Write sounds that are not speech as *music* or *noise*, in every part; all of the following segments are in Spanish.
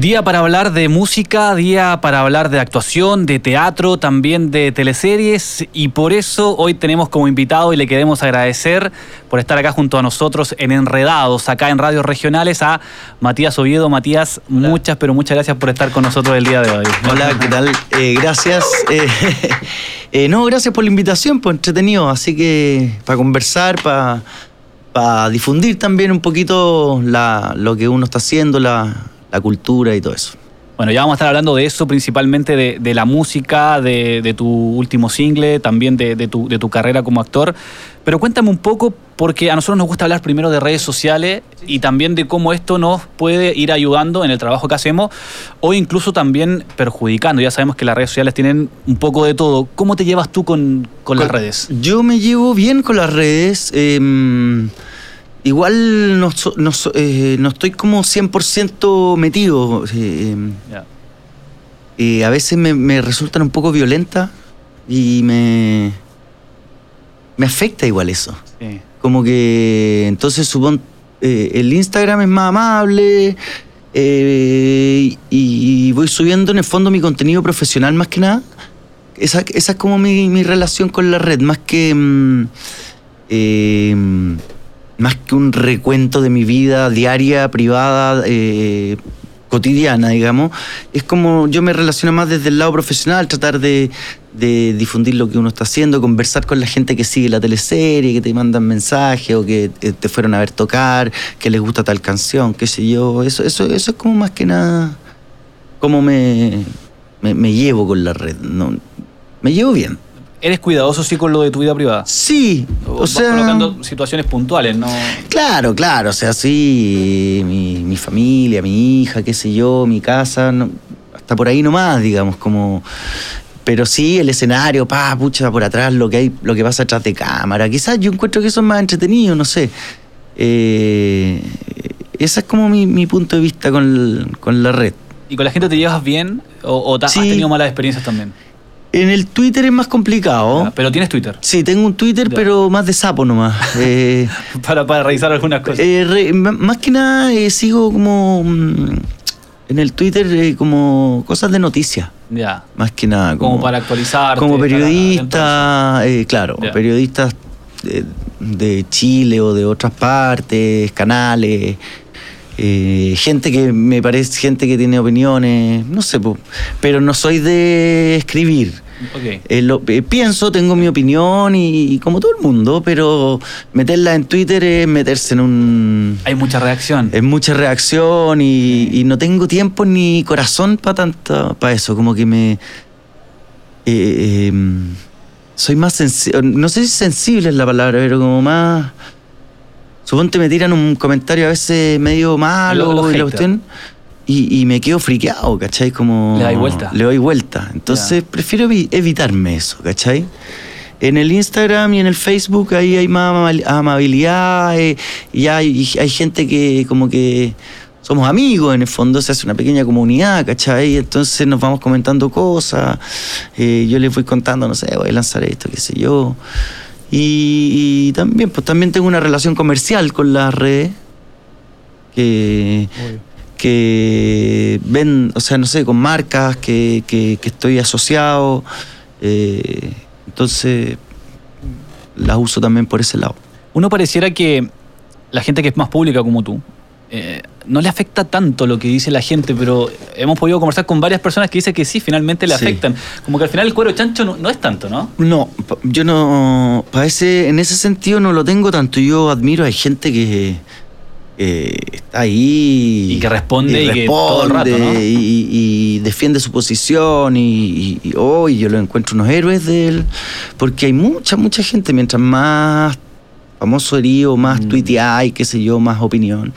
Día para hablar de música, día para hablar de actuación, de teatro, también de teleseries y por eso hoy tenemos como invitado y le queremos agradecer por estar acá junto a nosotros en Enredados, acá en Radios Regionales, a Matías Oviedo. Matías, muchas, pero muchas gracias por estar con nosotros el día de hoy. Hola, ¿qué tal? Eh, gracias. *laughs* Eh, eh, no, gracias por la invitación, pues entretenido, así que para conversar, para difundir también un poquito lo que uno está haciendo, la la cultura y todo eso. Bueno, ya vamos a estar hablando de eso, principalmente de, la música, de, tu último single, también de, tu, de, tu, carrera como actor. Pero cuéntame un poco, porque a nosotros nos gusta hablar primero de redes sociales y también de cómo esto nos puede ir ayudando en el trabajo que hacemos o incluso también perjudicando. Ya sabemos que las redes sociales tienen un poco de todo. ¿Cómo te llevas tú con, las redes? Yo me llevo bien con las redes. Em, Igual no, no, eh, no estoy como 100% metido. Eh, eh, a veces me, me, resultan un poco violentas y me, me afecta igual eso. Como que entonces supongo el Instagram es más amable y voy subiendo en el fondo mi contenido profesional más que nada. Esa, esa es como mi, mi, relación con la red, más que... Mm, más que un recuento de mi vida diaria, privada, eh, cotidiana, digamos, es como yo me relaciono más desde el lado profesional, tratar de, difundir lo que uno está haciendo, conversar con la gente que sigue la teleserie, que te mandan mensajes o que eh, te fueron a ver tocar, que les gusta tal canción, qué sé yo. Eso, eso, eso es como más que nada cómo me, me, llevo con la red. No, me llevo bien. ¿Eres cuidadoso sí con lo de tu vida privada? Sí, o, sea... colocando situaciones puntuales, ¿no? Claro, claro, o sea, sí, mi, familia, mi hija, qué sé yo, mi casa, hasta por ahí nomás, digamos, como... Pero sí, el escenario, pa, pucha, por atrás, lo que hay, lo que pasa atrás de cámara. Quizás yo encuentro que eso es más entretenido, no sé. Eh, ese es como mi, punto de vista con, la red. ¿Y con la gente te llevas bien o, has tenido malas experiencias también? En el Twitter es más complicado. pero tienes Twitter. Sí, tengo un Twitter, pero más de sapo nomás. *laughs* Eh, para, para revisar algunas cosas. Eh, más que nada eh, sigo como mm, en el Twitter como cosas de noticias. Ya. Más que nada. Como, para actualizar. Como periodista, claro, periodistas de, Chile o de otras partes, canales. Gente que me parece, gente que tiene opiniones, no sé, pero no soy de escribir. Eh, lo, eh, pienso, tengo mi opinión y, como todo el mundo, pero meterla en Twitter es meterse en un... Hay mucha reacción. Es mucha reacción y, no tengo tiempo ni corazón para tanto, para eso, como que me... Eh, em, soy más sensible, no sé si sensible es la palabra, pero como más... Suponte me tiran un comentario a veces medio malo y la cuestión y, me quedo friqueado, ¿cachai? Como, le doy vuelta. Le doy vuelta. Entonces prefiero evitarme eso, ¿cachai? En el Instagram y en el Facebook ahí hay más amabilidad eh, y hay, hay gente que como que somos amigos, en el fondo se hace una pequeña comunidad, ¿cachai? Entonces nos vamos comentando cosas, eh, yo les voy contando, no sé, voy a lanzar esto, qué sé yo. Y, también, pues también tengo una relación comercial con las redes, que, que ven, o sea, no sé, con marcas que, que, estoy asociado. Eh, entonces, las uso también por ese lado. Uno pareciera que la gente que es más pública como tú, eh, no le afecta tanto lo que dice la gente, pero hemos podido conversar con varias personas que dicen que sí, finalmente le afectan. Como que al final el cuero chancho no, es tanto, ¿no? No, yo no, para en ese sentido no lo tengo tanto. Yo admiro, hay gente que está ahí. Y que responde y, que todo el rato, y, defiende su posición y, hoy yo lo encuentro unos héroes de él. Porque hay mucha, mucha gente, mientras más famoso herido, más mm. hay, qué sé yo, más opinión.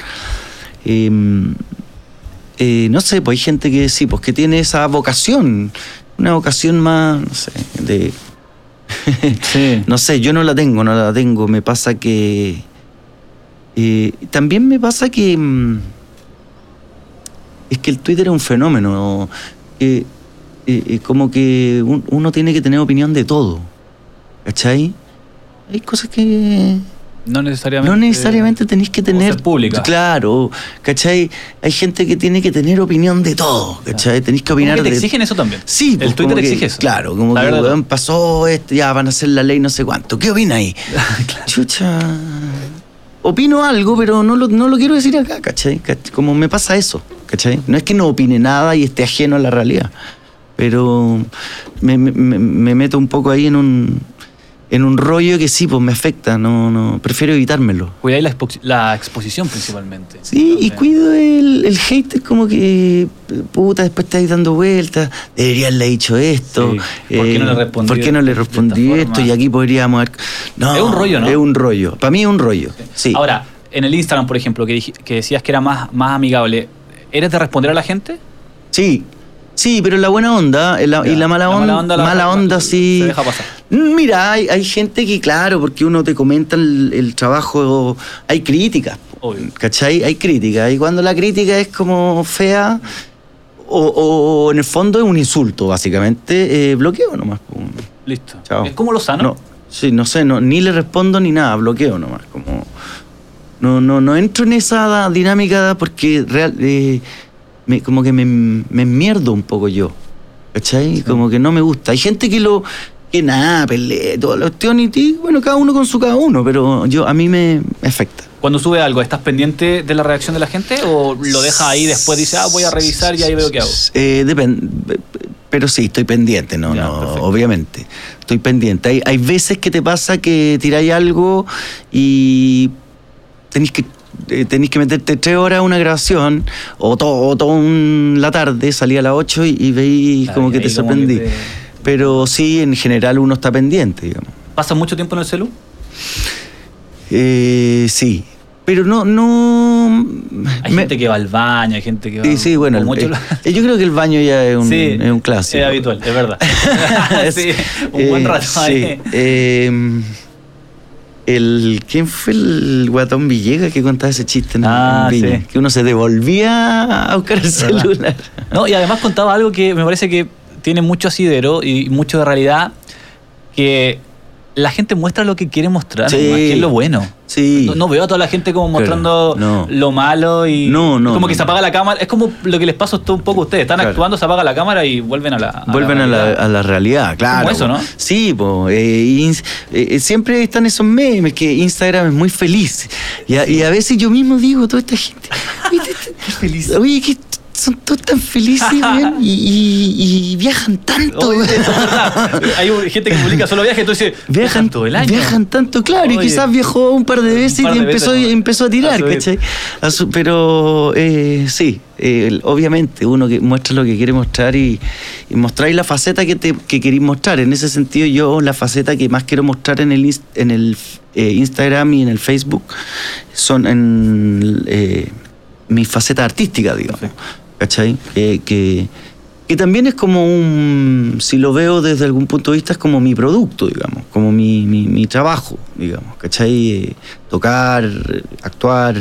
Em, eh, no sé, pues hay gente que sí, pues que tiene esa vocación, una vocación más, no sé, de... *laughs* no sé, yo no la tengo, no la tengo, me pasa que eh, también me pasa que mm, es que el Twitter es un fenómeno. Eh, como que uno tiene que tener opinión de todo. ¿Cachai? Hay cosas que, No necesariamente. No necesariamente tenéis que tener. pública. Claro, ¿cachai? Hay gente que tiene que tener opinión de todo, ¿cachai? Tenéis que opinar ¿Cómo que te de. exigen eso también. Sí, pues, el Twitter que- exige eso. Claro, como La que weón, pasó esto, ya van a hacer la ley no sé cuánto. ¿Qué opina ahí? *laughs* Chucha. Opino algo, pero no lo, no lo quiero decir acá, ¿cachai? Cach- Como me pasa eso, ¿cachai? No es que no opine nada y esté ajeno a la realidad, pero me, me- me- me meto un poco ahí en un, en un rollo que sí, pues me afecta, no, no, prefiero evitármelo. Cuidáis la, expo- la exposición principalmente. Sí, y cuido el, el hater como que, puta, después estáis dando vueltas, debería haberle dicho esto. Sí, ¿por qué no le respondí ¿Por qué no le respondí forma? esto? Y aquí podríamos haber... No, Es un rollo, ¿no? Es un rollo. Para mí es un rollo, sí. Ahora, en el Instagram, por ejemplo, que, que decías que era más, más amigable, ¿eres de responder a la gente? Sí, sí, pero la buena onda y la, y la mala la onda, mala onda la- mala onda sí... se deja pasar. Mm, Mira, hay, hay gente que, claro, porque uno te comenta el, el trabajo, hay críticas. ¿cachai? Hay críticas, y cuando la crítica es como fea, o, o en el fondo es un insulto, básicamente, eh, bloqueo nomás. Listo. Chao. ¿Es como lo sano? No, sí, no sé, no, ni le respondo ni nada, bloqueo nomás. Como, no, no, no entro en esa dinámica porque real, eh, me- como que me, me enmierdo un poco yo. ¿Cachai? Como que no me gusta. Hay gente que lo. que nada, pelea, toda la cuestión y, y, bueno, cada uno con su cada uno, pero yo a mí me, me afecta. Cuando sube algo, ¿estás pendiente de la reacción de la gente o lo dejas ahí después dice, ah, voy a revisar y ahí veo qué hago? Eh, depende. Pero sí, estoy pendiente, no, Ya, no, perfecto. obviamente. Estoy pendiente. Hay, hay veces que te pasa que tiráis algo y tenéis que tenéis que meterte tres horas a una grabación o todo o toda un- la tarde, salí a las 8 y, y veis Claro, como y que te sorprendí. que te- Pero sí, en general uno está pendiente, digamos. ¿Pasas mucho tiempo en el celu? Eh, sí. Pero no, no. Hay me- gente que va al baño, hay gente que va... Sí, sí, bueno, el- mucho- *laughs* eh, yo creo que el baño ya es un, Sí, es un clásico. Es habitual, es verdad. *laughs* *laughs* sí, un buen Eh, rato sí. ahí. Eh, el, ¿Quién fue el guatón Villegas que contaba ese chiste en, Ah, Viña? sí. Que uno se devolvía a buscar el celular. No, y además contaba algo que me parece que tiene mucho asidero y mucho de realidad, que la gente muestra lo que quiere mostrar, Sí. que es lo bueno. Sí. No, no veo a toda la gente como Claro, mostrando no. lo malo y No, no, como que se apaga la cámara. Es como lo que les pasa un poco a ustedes. Están Claro. actuando, se apaga la cámara y vuelven a la. a Vuelven a la, realidad. a la realidad, claro. eso, ¿no? Sí, po, eh, ins- eh, siempre están esos memes que Instagram es muy feliz. Y a, y a veces yo mismo digo, toda esta gente. *laughs* Qué feliz. Oye, son todos tan felices, weón, *laughs* y, y- y viajan tanto. Oye, weón. *laughs* eso es verdad. Hay gente que publica solo viajes, entonces Viajan todo el año. Viajan tanto, claro, y quizás viajó un par de veces par y empezó, veces, empezó a tirar, A. ¿cachai? A su- pero eh, sí, eh, obviamente uno que muestra lo que quiere mostrar y, y mostráis la faceta que, te, que queréis mostrar. En ese sentido, yo la faceta que más quiero mostrar en el, en el eh, Instagram y en el Facebook son en eh, mi faceta artística, digamos. ¿Cachai? Que, que, que también es como un, si lo veo desde algún punto de vista, es como mi producto, digamos, como mi, mi, mi trabajo, digamos, ¿cachai? Eh, tocar, actuar,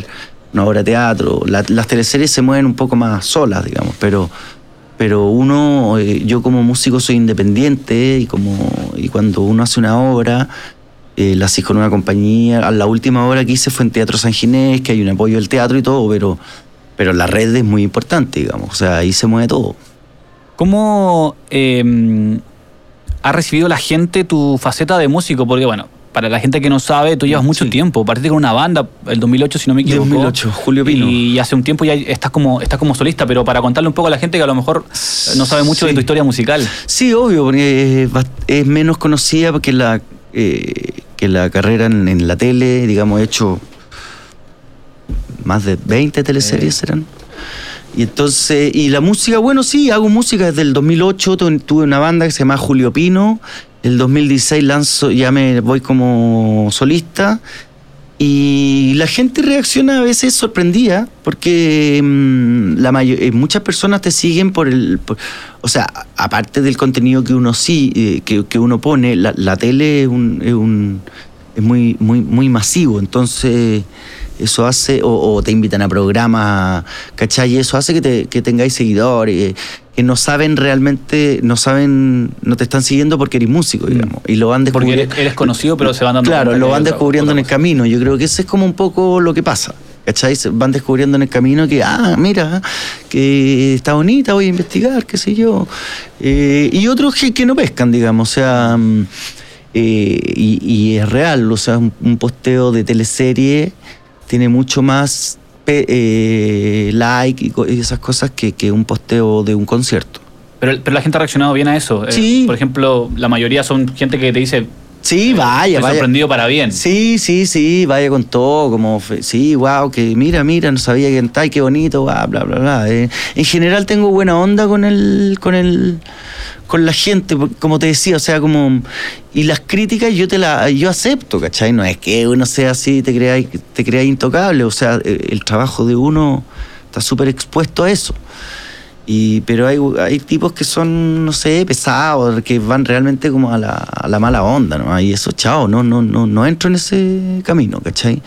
una obra de teatro. La- las teleseries se mueven un poco más solas, digamos, pero, pero uno, eh, yo como músico soy independiente y, como, y cuando uno hace una obra, eh, la hacía con una compañía. La última obra que hice fue en Teatro San Ginés, que hay un apoyo del teatro y todo, pero, pero la red es muy importante, digamos. O sea, ahí se mueve todo. ¿Cómo eh, ha recibido la gente tu faceta de músico? Porque, bueno, para la gente que no sabe, tú llevas mucho Sí. tiempo. Partiste con una banda, el 2008, si no me equivoco. 2008, Julio Pino. Y hace un tiempo ya estás como, estás como solista, pero para contarle un poco a la gente que a lo mejor eh, no sabe mucho de tu historia musical. Sí, obvio, porque es, menos conocida porque la, eh, que la carrera en, en la tele, digamos, he hecho más de 20 teleseries, serán. Y entonces, y la música, bueno, sí, hago música desde el 2008, tu- tuve una banda que se llama Julio Pino, el 2016 lanzo, ya me voy como solista, y la gente reacciona a veces sorprendida, porque mm, la eh, muchas personas te siguen por el... por- o sea, aparte del contenido que uno sí, eh, que, que uno pone, la, la tele es un... Es un es muy, muy, muy masivo, entonces eso hace, o, o te invitan a programas, ¿cachai? Y eso hace que, te, que tengáis seguidores. que no saben realmente, no saben, no te están siguiendo porque eres músico, mm. digamos. Y lo van descubriendo. Porque eres, conocido, pero se van dando Claro, lo van descubriendo en el camino. Yo creo que eso es como un poco lo que pasa. ¿Cachai? Van descubriendo en el camino que, ah, mira, que está bonita, voy a investigar, qué sé yo. Eh, y otros que, no pescan, digamos. O sea, mm, eh, y, es real, o sea, un, posteo de teleserie tiene mucho más eh, like y, esas cosas que, que, un posteo de un concierto. Pero, pero, la gente ha reaccionado bien a eso. Sí. por ejemplo, la mayoría son gente que te dice, Sí, vaya, Estoy sorprendido para bien. Sí, sí, sí, vaya con todo, como, sí, wow, que mira, mira, no sabía que está, qué bonito, bla, bla, bla, bla. Eh, en general tengo buena onda con el, con el, con la gente, como te decía, o sea, como, y las críticas yo te la, yo acepto, ¿cachai? No es que uno sea así, te crea, te crea intocable, o sea, el trabajo de uno está súper expuesto a eso. Y, pero hay, hay tipos que son, no sé, pesados, que van realmente como a la, a la mala onda, ¿no? Y eso, chao, no, no, no, no entro en ese camino, ¿cachai?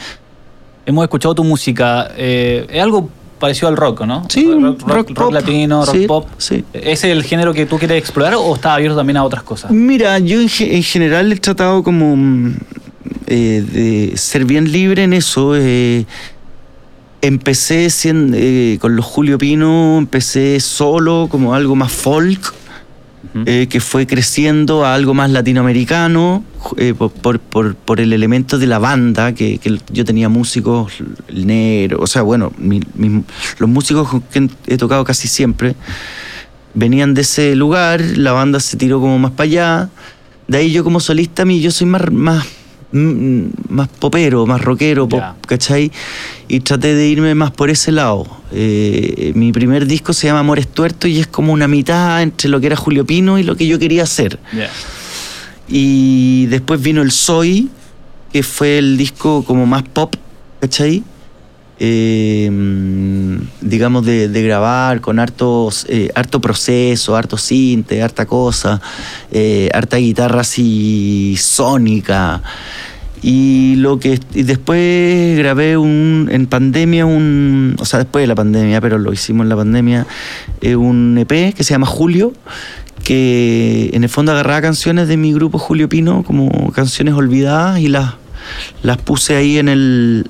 Hemos escuchado tu música. Eh, es algo parecido al rock, ¿no? Sí, rock, rock, latino, rock pop. Sí. ¿Es el género que tú quieres explorar o estás abierto también a otras cosas? Mira, yo en, general he tratado como mm, eh, de ser bien libre en eso. Eh, empecé eh, con los Julio Pino, empecé solo como algo más folk, eh, que fue creciendo a algo más latinoamericano eh, por, el elemento de la banda, que, yo tenía músicos, el negro, o sea, bueno, los músicos con que he tocado casi siempre venían de ese lugar, la banda se tiró como más para allá, de ahí yo como solista, mí, yo soy más, más popero, más rockero, ¿cachai? Y traté de irme más por ese lado. Eh, mi primer disco se llama Amores Tuertos y es como una mitad entre lo que era Julio Pino y lo que yo quería hacer. Y después vino el Soy, que fue el disco como más pop, ¿cachai? Eh, digamos, de, grabar con hartos, eh, harto proceso, harto cinte, harta cosa, eh, harta guitarra así sónica. Y lo que después grabé un en pandemia un, o sea, después de la pandemia, pero lo hicimos en la pandemia, un EP que se llama Julio, que en el fondo agarraba canciones de mi grupo Julio Pino como canciones olvidadas y las las puse ahí en el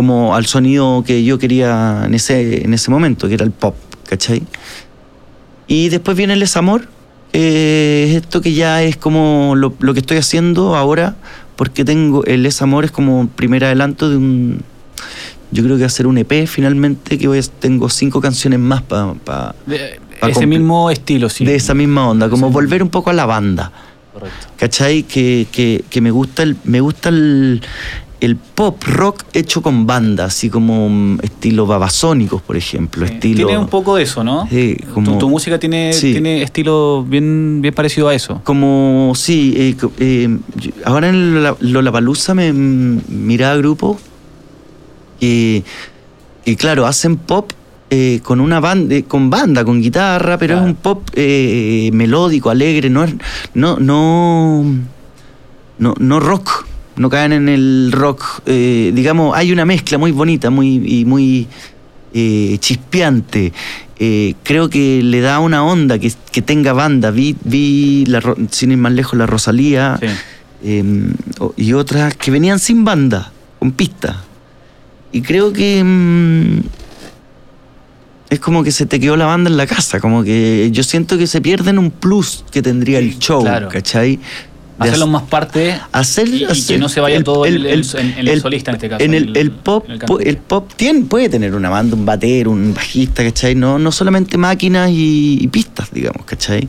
como al sonido que yo quería en ese, en ese momento, que era el pop, ¿cachai? Y después viene el desamor, eh, esto que ya es como lo, que estoy haciendo ahora, porque tengo el desamor es como primer adelanto de un, yo creo que va a ser un EP finalmente, que voy tengo cinco canciones más para... Pa, ese mismo estilo, sí. De esa misma onda, como volver un poco a la banda. Correcto. ¿Cachai? Que, que, que me gusta el, me gusta el, el pop rock hecho con bandas, así como mm, estilo babasónicos, por ejemplo. estilo, tiene un poco de eso, ¿no? Sí, como, tu, música tiene, tiene estilo bien, bien parecido a eso. Como, sí, eh, eh, ahora en Lollapalooza me mm, miraba grupos que, claro, hacen pop eh, con una banda, con banda, con guitarra, pero es un pop melódico, alegre, no no, no, no, no rock no caen en el rock. Eh, digamos, hay una mezcla muy bonita, muy, y muy eh, chispeante. Eh, creo que le da una onda que, tenga banda. Vi, vi la, sin ir más lejos, la Rosalía em, y otras que venían sin banda, con pista. Y creo que mm, es como que se te quedó la banda en la casa, como que yo siento que se pierden un plus que tendría el show, ¿cachai? Hacerlo más parte hacer, y, que no se vaya todo el, en, el, solista en este caso. En el, pop, el, pop tiene, puede tener una banda, un batero, un bajista, ¿cachai? No, no solamente máquinas y, pistas, digamos, ¿cachai?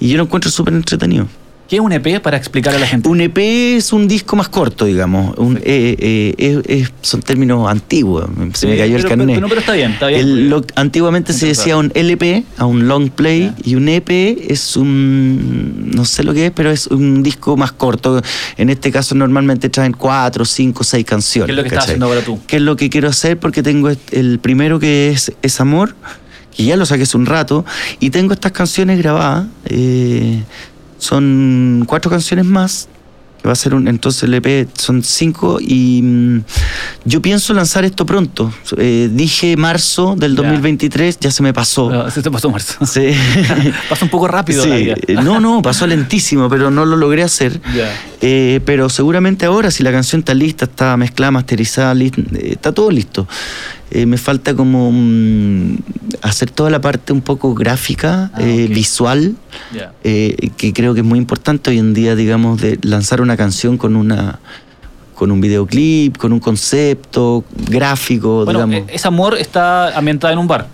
Y yo lo encuentro súper entretenido. ¿Qué es un EP para explicar a la gente? Un EP es un disco más corto, digamos. Un, eh, eh, son términos antiguos. Se me cayó el carnet. Pero, pero, está bien, está bien. antiguamente se decía un LP, a un long play, y un EP es un. No sé lo que es, pero es un disco más corto. En este caso, normalmente traen cuatro, cinco, seis canciones. ¿Qué es lo que estás haciendo ahora tú? ¿Qué es lo que quiero hacer? Porque tengo el primero que es, es Amor, que ya lo saqué hace un rato, y tengo estas canciones grabadas. Eh, son cuatro canciones más, que va a ser un, entonces el EP son cinco y mm, yo pienso lanzar esto pronto. Eh, dije marzo del 2023, ya se me pasó. No, se te pasó marzo. Sí. *laughs* Pasó un poco rápido. Sí. la vida. Eh, No, no, pasó lentísimo, pero no lo logré hacer. Ya. Eh, pero seguramente ahora, si la canción está lista, está mezclada, masterizada, eh, está todo listo. Eh, me falta como mm, hacer toda la parte un poco gráfica, Ah, eh, visual, eh, que creo que es muy importante hoy en día, digamos, de lanzar una canción con una con un videoclip, con un concepto gráfico, Bueno, digamos. ese amor está ambientada en un bar.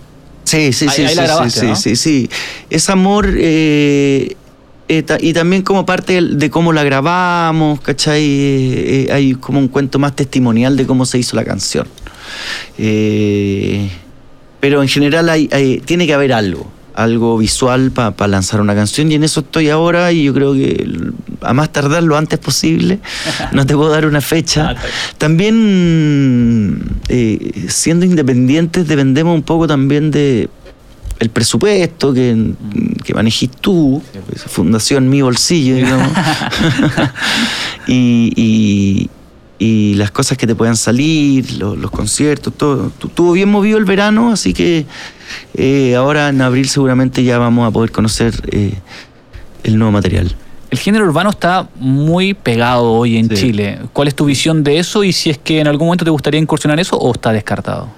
Sí, sí, Ahí- sí, ahí sí, la sí, grabaste, sí, ¿no? sí, sí. Es amor y también como parte de cómo la grabamos, ¿cachai? Hay como un cuento más testimonial de cómo se hizo la canción. Eh, pero en general hay, hay- tiene que haber algo, algo visual para lanzar una canción y en eso estoy ahora y yo creo que a más tardar lo antes posible, *laughs* no te puedo dar una fecha. Ah. También eh, siendo independientes dependemos un poco también de el presupuesto que, que manejes tú, fundación mi bolsillo, digamos. *laughs* *laughs* y, y- y las cosas que te puedan salir, los, los conciertos, todo. Tu- Estuvo bien movido el verano, así que eh, ahora en abril seguramente ya vamos a poder conocer eh, el nuevo material. El género urbano está muy pegado hoy en Sí. Chile. ¿Cuál es tu visión de eso y si es que en algún momento te gustaría incursionar eso o está descartado?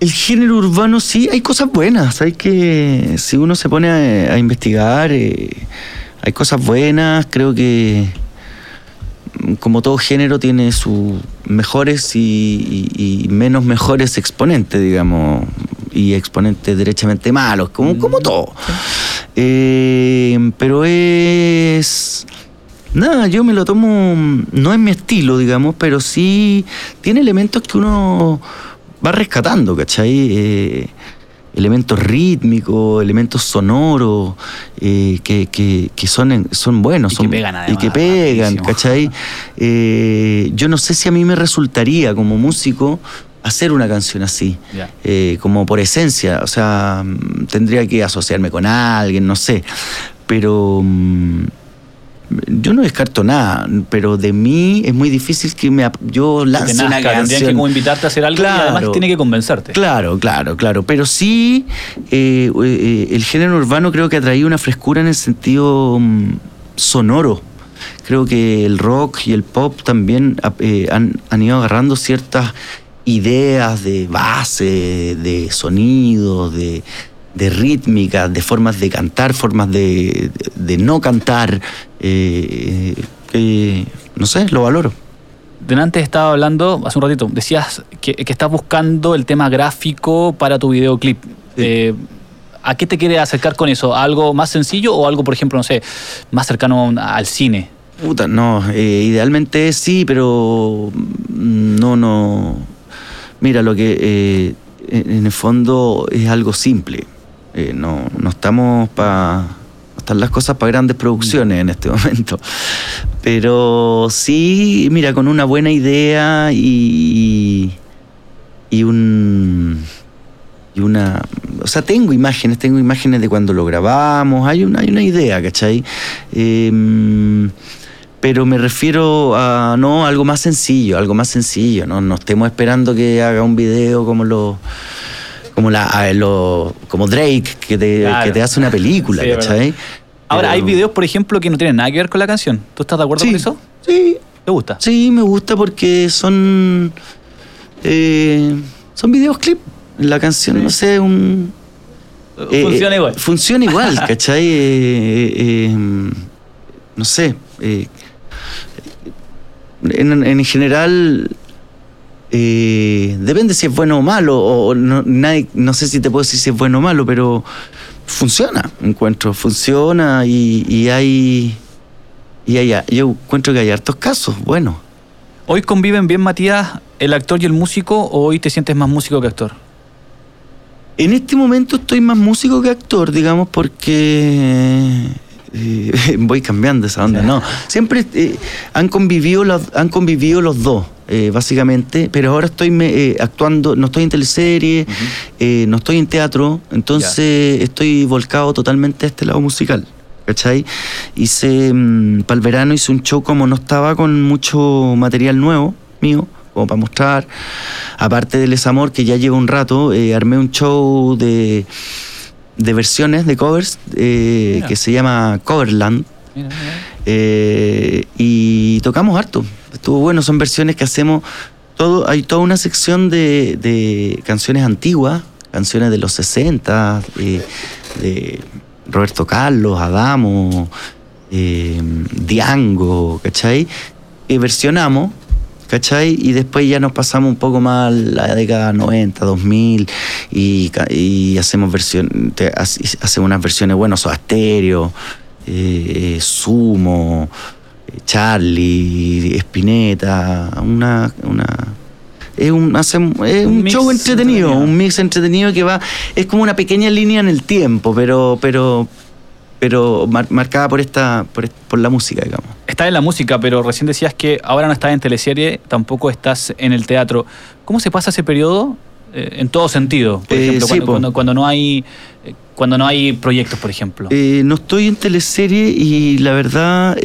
El género urbano sí, hay cosas buenas. Hay que, si uno se pone a, a investigar, eh, hay cosas buenas. Creo que, como todo género, tiene sus mejores y, y- y menos mejores exponentes, digamos, y exponentes derechamente malos, como, como todo. Eh, pero es. Nada, yo me lo tomo. No es mi estilo, digamos, pero sí tiene elementos que uno va rescatando, ¿cachai? Eh, elementos rítmicos, elementos sonoros, eh, que, que- que son, en- son buenos. Y que son, pegan, Y además, que pegan. ¿cachai? Eh, yo no sé si a mí me resultaría como músico hacer una canción así eh, como por esencia, o sea, mm, tendría que asociarme con alguien, no sé, pero mm, yo no descarto nada, pero de mí es muy difícil que me, yo Que lance una nazca, tendrían que canción. como invitarte a hacer algo y además Claro. tiene que convencerte. Claro, claro, claro. Pero sí, eh, eh, el género urbano creo que ha traído una frescura en el sentido mm, sonoro. Creo que el rock y el pop también ah, eh, han, han ido agarrando ciertas ideas de base, de sonidos, de, de rítmicas, de formas de cantar, formas de, de no cantar. eh, que, no sé, lo valoro. Delante estaba hablando, hace un ratito, decías que, que estás buscando el tema gráfico para tu videoclip. Eh, ¿A qué te quieres acercar con eso? ¿A ¿Algo más sencillo o algo, por ejemplo, no sé, más cercano al cine? Puta, no, eh, idealmente sí, pero mm, no, no. Mira, lo que eh, en el fondo es algo simple. Eh, no, no estamos para. Están las cosas para grandes producciones en este *laughs* momento. Pero sí, mira, con una buena idea y. y un. y una. O sea, tengo imágenes, tengo imágenes de cuando lo grabamos, hay una, hay una idea, ¿cachai? Em, pero me refiero a no algo más sencillo, algo más sencillo, no, no estemos esperando que haga un video como lo como la lo- como Drake que te, Claro. que te hace una película, Sí. ¿cachai? Ahora, hay videos, por ejemplo, que no tienen nada que ver con la canción. ¿Tú estás de acuerdo Sí, con eso? Sí, ¿Te gusta? sí, me gusta porque son eh, son videoclip. La canción, Sí. no sé, un eh, Funciona eh, igual. Funciona igual, *laughs* ¿cachai? Eh, no sé. en, en general, eh, depende si es bueno o malo. O no, nadie- no sé si te puedo decir si es bueno o malo, pero funciona, encuentro. Funciona y, y hay. Y hay, yo encuentro que hay hartos casos, bueno. ¿Hoy conviven bien, Matías, el actor y el músico o hoy te sientes más músico que actor? En este momento estoy más músico que actor, digamos, porque eh, *laughs* voy cambiando esa onda, no. Siempre eh, han convivido los, han convivido los dos, eh, básicamente, pero ahora estoy me- eh, actuando, no estoy en teleserie, eh, no estoy en teatro, entonces estoy volcado totalmente a este lado musical. ¿Cachai? Hice, para el verano hice un show como no estaba con mucho material nuevo mío, como para mostrar. Aparte del Amor, que ya lleva un rato, eh, armé un show de, de versiones, de covers, eh, que se llama Coverland. Mira, mira. Eh, y tocamos harto. Estuvo bueno, son versiones que hacemos. Todo, hay toda una sección de, de canciones antiguas, canciones de los 60, eh, de Roberto Carlos, Adamo, eh, Diango, ¿cachai? Que versionamos, ¿cachai? Y después ya nos pasamos un poco más la década 90, 2000 y, y hacemos versiones, hacemos unas versiones, bueno, Soda Stereo, eh, Sumo, eh, Charlie, Spinetta, una, una es un, es Un show entretenido, entretenido. un mix entretenido que va, es como una pequeña línea en el tiempo, pero, pero, pero mar- marcada por esta, por, la música, digamos. Estás en la música, pero recién decías que ahora no estás en teleserie, tampoco estás en el teatro. ¿Cómo se pasa ese periodo? Eh, en todo sentido. Por Eh, ejemplo, sí, cuando, cuando- cuando no hay eh, cuando no hay proyectos, por ejemplo. Eh, no estoy en teleserie y la verdad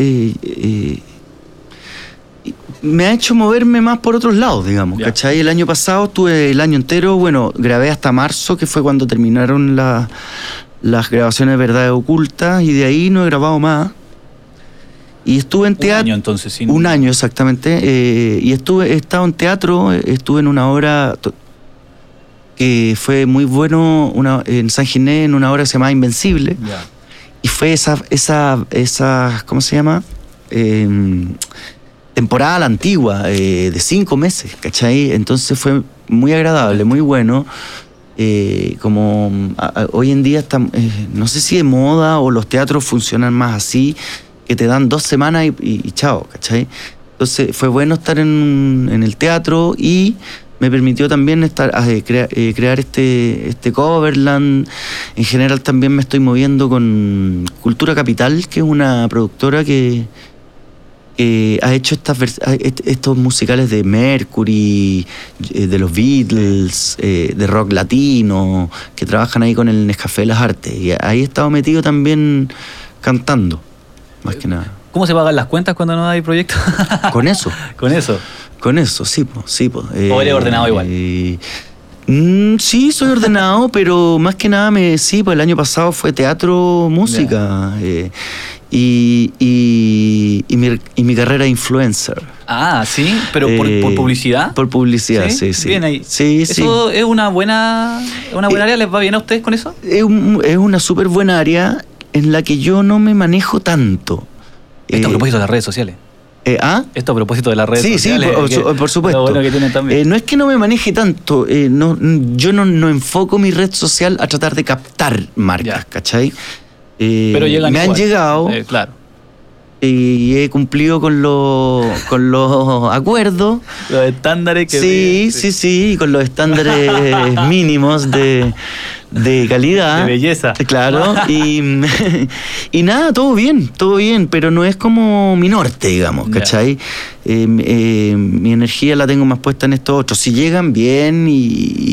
me ha hecho moverme más por otros lados, digamos. ¿Cachai? El año pasado estuve el año entero, bueno, grabé hasta marzo, que fue cuando terminaron la- las grabaciones de Verdades Ocultas, y de ahí no he grabado más. Y estuve en Un teatro. año entonces. sin- Un año exactamente. eh, y estuve, he estado en teatro, estuve en una obra que fue muy bueno una, en San Ginés, en una obra que se llama Invencible. Y fue esa, esa, esa ¿cómo se llama? Eh, temporada a la antigua, eh, de cinco meses, ¿cachai? Entonces fue muy agradable, muy bueno. Eh, como hoy en día eh, no sé si de moda o los teatros funcionan más así, que te dan dos semanas y, chao, ¿cachai? Entonces fue bueno estar en, el teatro y me permitió también estar crea- eh, crear este, este coverland. En general también me estoy moviendo con Cultura Capital, que es una productora que, que ha hecho estas estos musicales de Mercury, eh, de los Beatles, eh, de rock latino, que trabajan ahí con el Nescafé de las Artes. Y ahí he estado metido también cantando, más que nada. ¿Cómo se pagan las cuentas cuando no hay proyectos? *laughs* Con eso. *laughs* Con eso. Con eso, sí, po, sí. po. ¿O eres ordenado igual? eh, mm, sí, soy ordenado, *laughs* pero más que nada, me, sí, pues el año pasado fue teatro, música. eh, y, y, y mi, y mi carrera influencer. Ah, sí, pero por, Eh, por publicidad. Por publicidad, sí, sí. Bien ahí. Sí, sí. ¿Eso es una buena, una buena Eh, área? ¿Les va bien a ustedes con eso? Es, un- es una súper buena área en la que yo no me manejo tanto. Esto a Eh, propósito de las redes sociales. eh, ¿Ah? Esto a propósito de las redes Sí, sí, sociales. por, que- por supuesto. Lo bueno que tienen también. No es que no me maneje tanto, no, yo no, no enfoco mi red social a tratar de captar marcas, Ya. ¿cachai? Eh, pero llegan me han llegado Eh, claro. y he cumplido con los, con los *laughs* acuerdos. Los estándares que. Sí, sí, sí, con los estándares *laughs* mínimos de, de calidad. De belleza. Claro, y, *laughs* y nada, todo bien, todo bien, pero no es como mi norte, digamos. ¿cachai? Eh, eh, mi energía la tengo más puesta en estos otros. Si llegan bien y,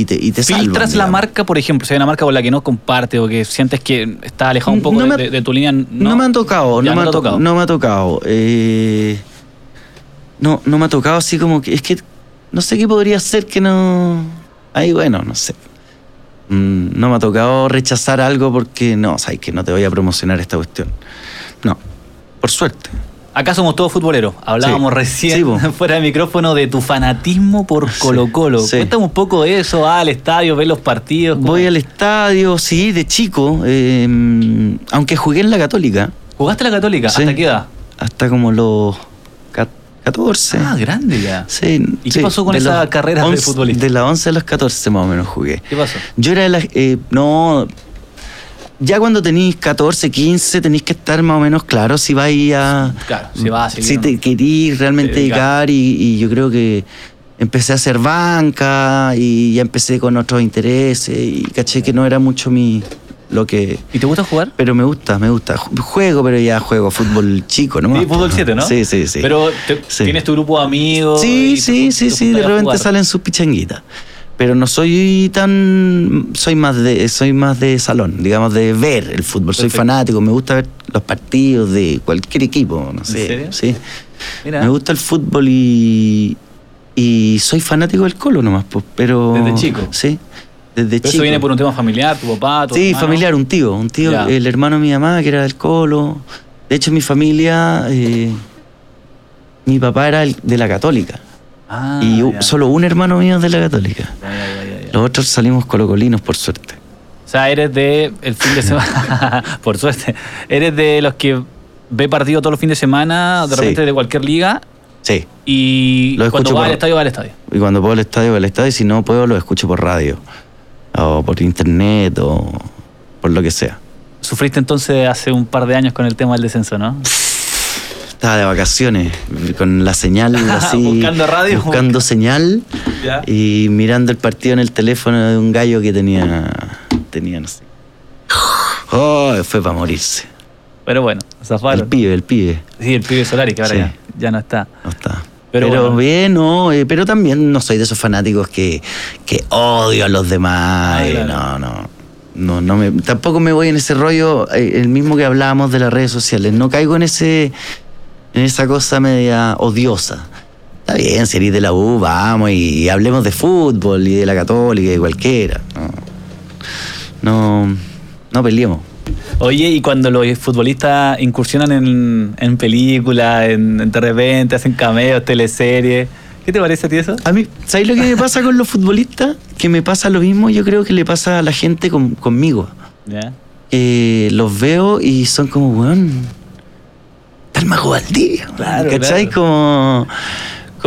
y te, y te salvan, ¿Filtras la digamos. marca, por ejemplo? Si hay una marca con la que no comparte o que sientes que está alejado un poco No de, me- de- de tu línea. No, No, me han tocado, no, me ha ha to- tocado. no me ha tocado. eh, no, no me ha tocado así como que. Es que no sé qué podría ser que no. Ahí, bueno, no sé. Mm, no me ha tocado rechazar algo porque no, sabes que no te voy a promocionar esta cuestión. No, por suerte. Acá somos todos futboleros. Hablábamos Sí. recién Sí, *laughs* fuera de micrófono de tu fanatismo por Colo Colo. sí. Cuéntame un poco de eso, va al estadio, ver los partidos. ¿cómo? Voy al estadio, sí, de chico, eh, aunque jugué en la Católica, ¿Jugaste la Católica? ¿Hasta qué edad? hasta como los 14. Ah, grande ya. Sí, ¿Y qué pasó con de esa carrera de 11 futbolista? De las 11 a los 14 más o menos jugué. ¿Qué pasó? Yo era de las... eh, no... Ya cuando tenéis 14, 15, tenéis que estar más o menos claro si vais a... Claro, si vas a seguir, Si te querís realmente Dedicar. y yo creo que empecé a hacer banca y ya empecé con otros intereses y caché que no era mucho mi... lo que... ¿Y te gusta jugar? Pero me gusta, me gusta. Ju- Juego, pero ya juego fútbol chico, ¿no? Sí, fútbol 7, ¿no? Sí, sí, sí. Pero te- Sí. tienes tu grupo de amigos. Sí, sí, te- sí, te sí, de repente jugar. salen sus pichanguitas. Pero no soy tan soy más de soy más de salón, digamos de ver el fútbol, soy fanático, me gusta ver los partidos de cualquier equipo, no sé, serio? sí. Mira. Me gusta el fútbol y Y soy fanático del Colo nomás, pues, pero... ¿Desde chico? Sí, desde ¿Pero chico. ¿Eso viene por un tema familiar, tu papá, tu Sí, hermano? familiar, un tío, un tío, Ya. el hermano de mi mamá que era del Colo. De hecho, mi familia, eh, mi papá era el- de la Católica. Ah, y ya. solo un hermano mío es de la Católica. Ya. Los otros salimos colocolinos, por suerte. O sea, eres de el fin de semana, *laughs* por suerte, eres de los que ve partido todos los fines de semana, de Sí. repente de cualquier liga, Sí. y Lo cuando va por- al estadio, va al estadio. Y cuando puedo al estadio, voy al estadio. Y si no puedo, lo escucho por radio. O por internet, o por lo que sea. Sufriste entonces hace un par de años con el tema del descenso, ¿no? Estaba de vacaciones, con la señal *laughs* así. Buscando radio. Buscando señal. Ya. Y mirando el partido en el teléfono de un gallo que tenía. Tenía, no sé. Oh, fue para morirse. Pero bueno, zafaron. El pibe, el pibe. Sí, el pibe Solari, que ahora Sí. ya, ya no está. No está. Pero Pero, bueno. bien, no, eh, pero también no soy de esos fanáticos que, que odio a los demás. Ah, eh. No, no. No, no me, tampoco me voy en ese rollo, eh, el mismo que hablábamos de las redes sociales. No caigo en ese en esa cosa media odiosa. Está bien, si eres de la U, vamos y, y hablemos de fútbol y de la católica y cualquiera. No, no, no peleemos. Oye, y cuando los futbolistas incursionan en, en películas, en, en de repente hacen cameos, teleseries, ¿qué te parece a ti eso? A mí, ¿sabes lo que me pasa con los futbolistas? Que me pasa lo mismo, yo creo que le pasa a la gente con- conmigo. Eh, los veo y son como, weón, tal Mago Valdivia. Claro, ¿Cachai? claro. Como,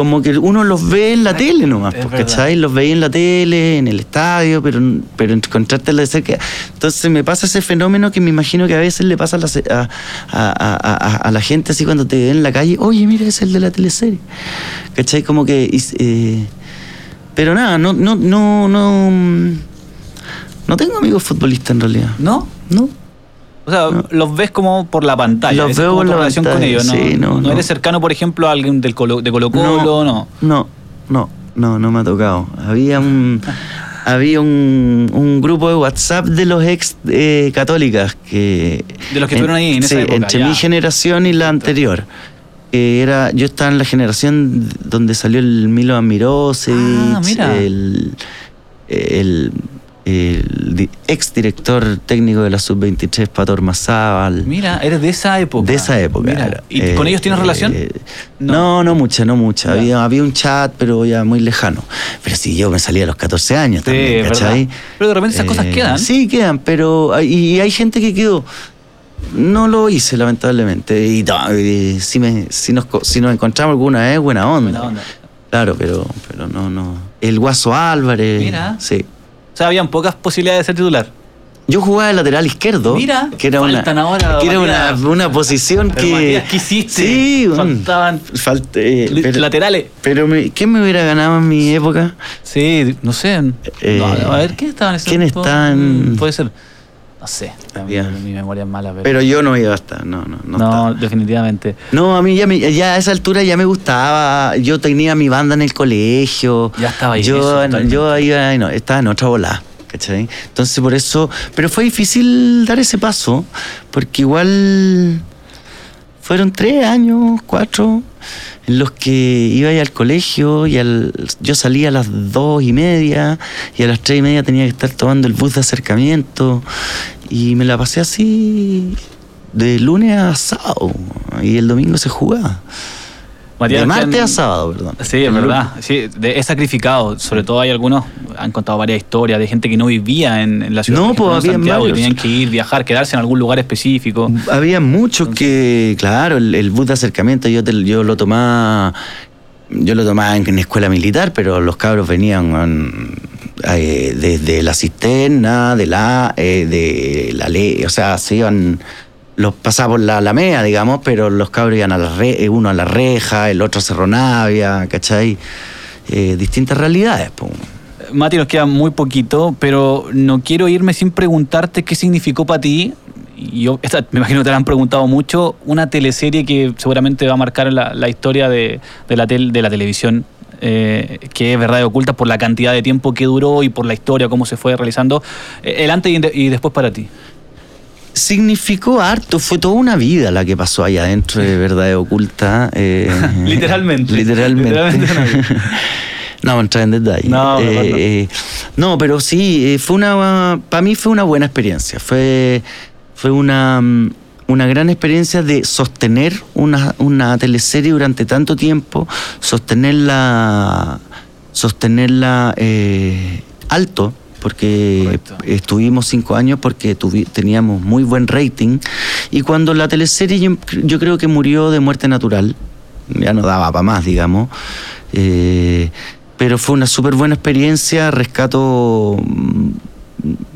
como que uno los ve en la tele nomás, Es. ¿cachai? Los veía en la tele, en el estadio, pero, pero encontrártela de cerca. Entonces me pasa ese fenómeno que me imagino que a veces le pasa a la, se- a, a- a- la gente así cuando te ven en la calle, oye, mira, es el de la teleserie. ¿Cachai? Como que... eh, pero nada, no, no, no, no... mm, No tengo amigos futbolistas en realidad. ¿No? No. O sea, los ves como por la pantalla. Los esa veo como por la relación con ellos, ¿no? sí, no, no. eres cercano, por ejemplo, a alguien del Colo, de Colo Colo, no. No, no, no, no me ha tocado. Había un *laughs* había un, un grupo de WhatsApp de los ex eh, católicas que De los que estuvieron ahí en esa sí, época, entre ya. mi generación y la anterior. Que era, yo estaba en la generación donde salió el Milo Amirosevic, Ah, mira. el, el, el di- ex director técnico de la Sub-23, Pator Mazábal. Mira, eres de esa época. De esa época. Mira, era. ¿Y Eh, con ellos tienes eh, relación? No. No, no, mucha, no mucha. Había, había un chat, pero ya muy lejano. Pero si yo me salía a los 14 años Sí, también, ¿cachai? verdad. Pero de repente esas cosas Eh, quedan. Sí, quedan, pero hay- y hay gente que quedó. No lo hice, lamentablemente. Y, no, y si, me, si, nos, si nos encontramos alguna vez, buena onda. Buena onda. Claro, pero, pero no, no. El Guaso Álvarez. Mira. Sí. O sea, habían pocas posibilidades de ser titular. Yo jugaba de lateral izquierdo. Mira, que era una, ahora, que era una, una posición Pero, que. Matías, ¿qué hiciste? Sí, Faltaban falt- eh, pero, laterales. pero me- ¿quién me hubiera ganado en mi época? Sí, no sé. Eh, No, a ver, ¿quién estaba en ese ¿quién grupo? está en- Mm, Puede ser. No sé. Mi memoria es mala, pero. Pero yo no iba a estar, no, no, no. no, estaba. definitivamente. No, a mí ya, me- ya a esa altura ya me gustaba. Yo tenía mi banda en el colegio. Ya estaba ahí, Yo, yo iba, no, estaba en otra bola. ¿Cachai? Entonces por eso. Pero fue difícil dar ese paso. Porque igual. Fueron tres años, cuatro, en los que iba al colegio y al, yo salía a las dos y media y a las tres y media tenía que estar tomando el bus de acercamiento y me la pasé así de lunes a sábado y el domingo se jugaba. Matías, de martes a sábado, perdón. Sí, es verdad. Sí, de- es sacrificado. Sobre todo hay algunos, han contado varias historias de gente que no vivía en, en la ciudad. No, pues, en habían Santiago, varios. tenían que ir, viajar, quedarse en algún lugar específico. Había muchos que, claro, el, el bus de acercamiento yo, te- yo lo tomaba, yo lo tomaba en, en escuela militar, pero los cabros venían eh, desde la cisterna, de la, eh, de la ley, o sea, se iban, los pasaba por la Alameda, digamos, pero los cabros iban a la re- eh, uno a la reja, el otro a Cerro Navia, ¿cachai? Eh, distintas realidades, pues. Mati, nos queda muy poquito, pero no quiero irme sin preguntarte qué significó para ti. Yo, *laughs* me imagino que te la han preguntado mucho, una teleserie que seguramente va a marcar la, la historia de, de la de la televisión, eh, que es verdad y oculta por la cantidad de tiempo que duró y por la historia, cómo se fue realizando. El antes y después para ti. Significó harto, fue toda una vida la que pasó ahí adentro de Verdad Oculta. Eh, *laughs* literalmente. Literalmente. *laughs* no, entrar en detalle. No, eh, eh, no, pero sí, fue una, para mí fue una buena experiencia. Fue, fue una, mm, una gran experiencia de sostener una, una teleserie durante tanto tiempo, sostenerla, sostenerla alto porque estuvimos cinco años porque teníamos muy buen rating y cuando la teleserie yo, creo que murió de muerte natural, ya no daba para más, digamos, eh, pero fue una súper buena experiencia, rescato mm,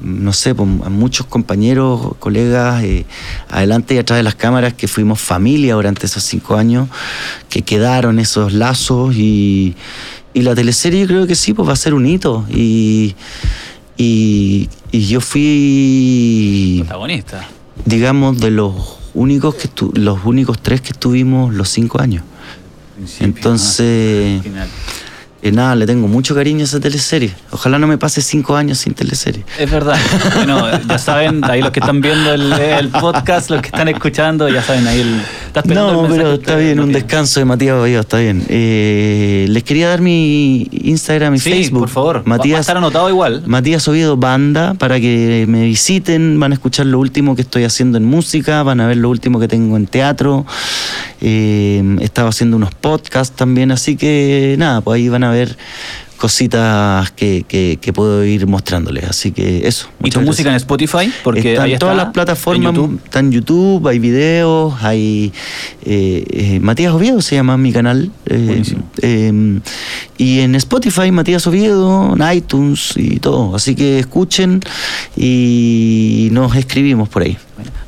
no sé, pues, a muchos compañeros, colegas, eh, adelante y atrás de las cámaras, que fuimos familia durante esos cinco años, que quedaron esos lazos y, y la teleserie yo creo que sí, pues va a ser un hito. Y, y, yo fui. Protagonista. Digamos, de los únicos que los únicos tres que estuvimos los cinco años. Entonces nada, le tengo mucho cariño a esa teleserie. Ojalá no me pase cinco años sin teleserie. Es verdad. Bueno, ya saben, ahí los que están viendo el, podcast, los que están escuchando, ya saben, ahí el. no, pero está bien, un descanso de Matías Oviedo, está bien. Eh, les quería dar mi Instagram y sí, Facebook. por favor. Matías, va a estar anotado igual. Matías Oviedo Banda, para que me visiten, van a escuchar lo último que estoy haciendo en música, van a ver lo último que tengo en teatro. Eh, estaba haciendo unos podcasts también, así que nada, pues ahí van a ver cositas que, puedo ir mostrándoles. Así que eso. ¿Y tu música en Spotify? Porque están ahí todas las plataformas. ¿En YouTube? Está en YouTube, hay videos, hay. Eh, eh, Matías Oviedo se llama mi canal. Eh, y en Spotify, Matías Oviedo, en iTunes y todo. Así que escuchen y nos escribimos por ahí.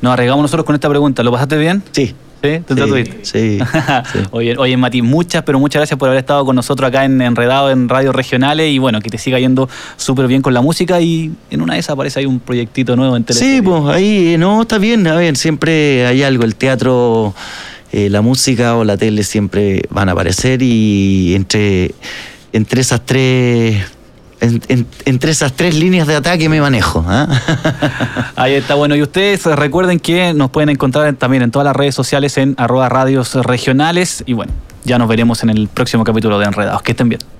nos arriesgamos nosotros con esta pregunta. ¿Lo pasaste bien? Sí. ¿Sí? ¿Te sí, *laughs* sí, oye, oye, Mati, muchas, pero muchas gracias por haber estado con nosotros acá en Enredado en radios regionales y bueno, que te siga yendo súper bien con la música y en una de esas aparece ahí un proyectito nuevo en tele. Sí, pues ahí, no, está bien, a ver, siempre hay algo, el teatro, eh, la música o la tele siempre van a aparecer y entre, entre esas tres entre esas tres líneas de ataque me manejo. ¿ah? *laughs* Ahí está, bueno, y ustedes recuerden que nos pueden encontrar también en todas las redes sociales en arroba radios regionales y bueno, ya nos veremos en el próximo capítulo de Enredados. Que estén bien.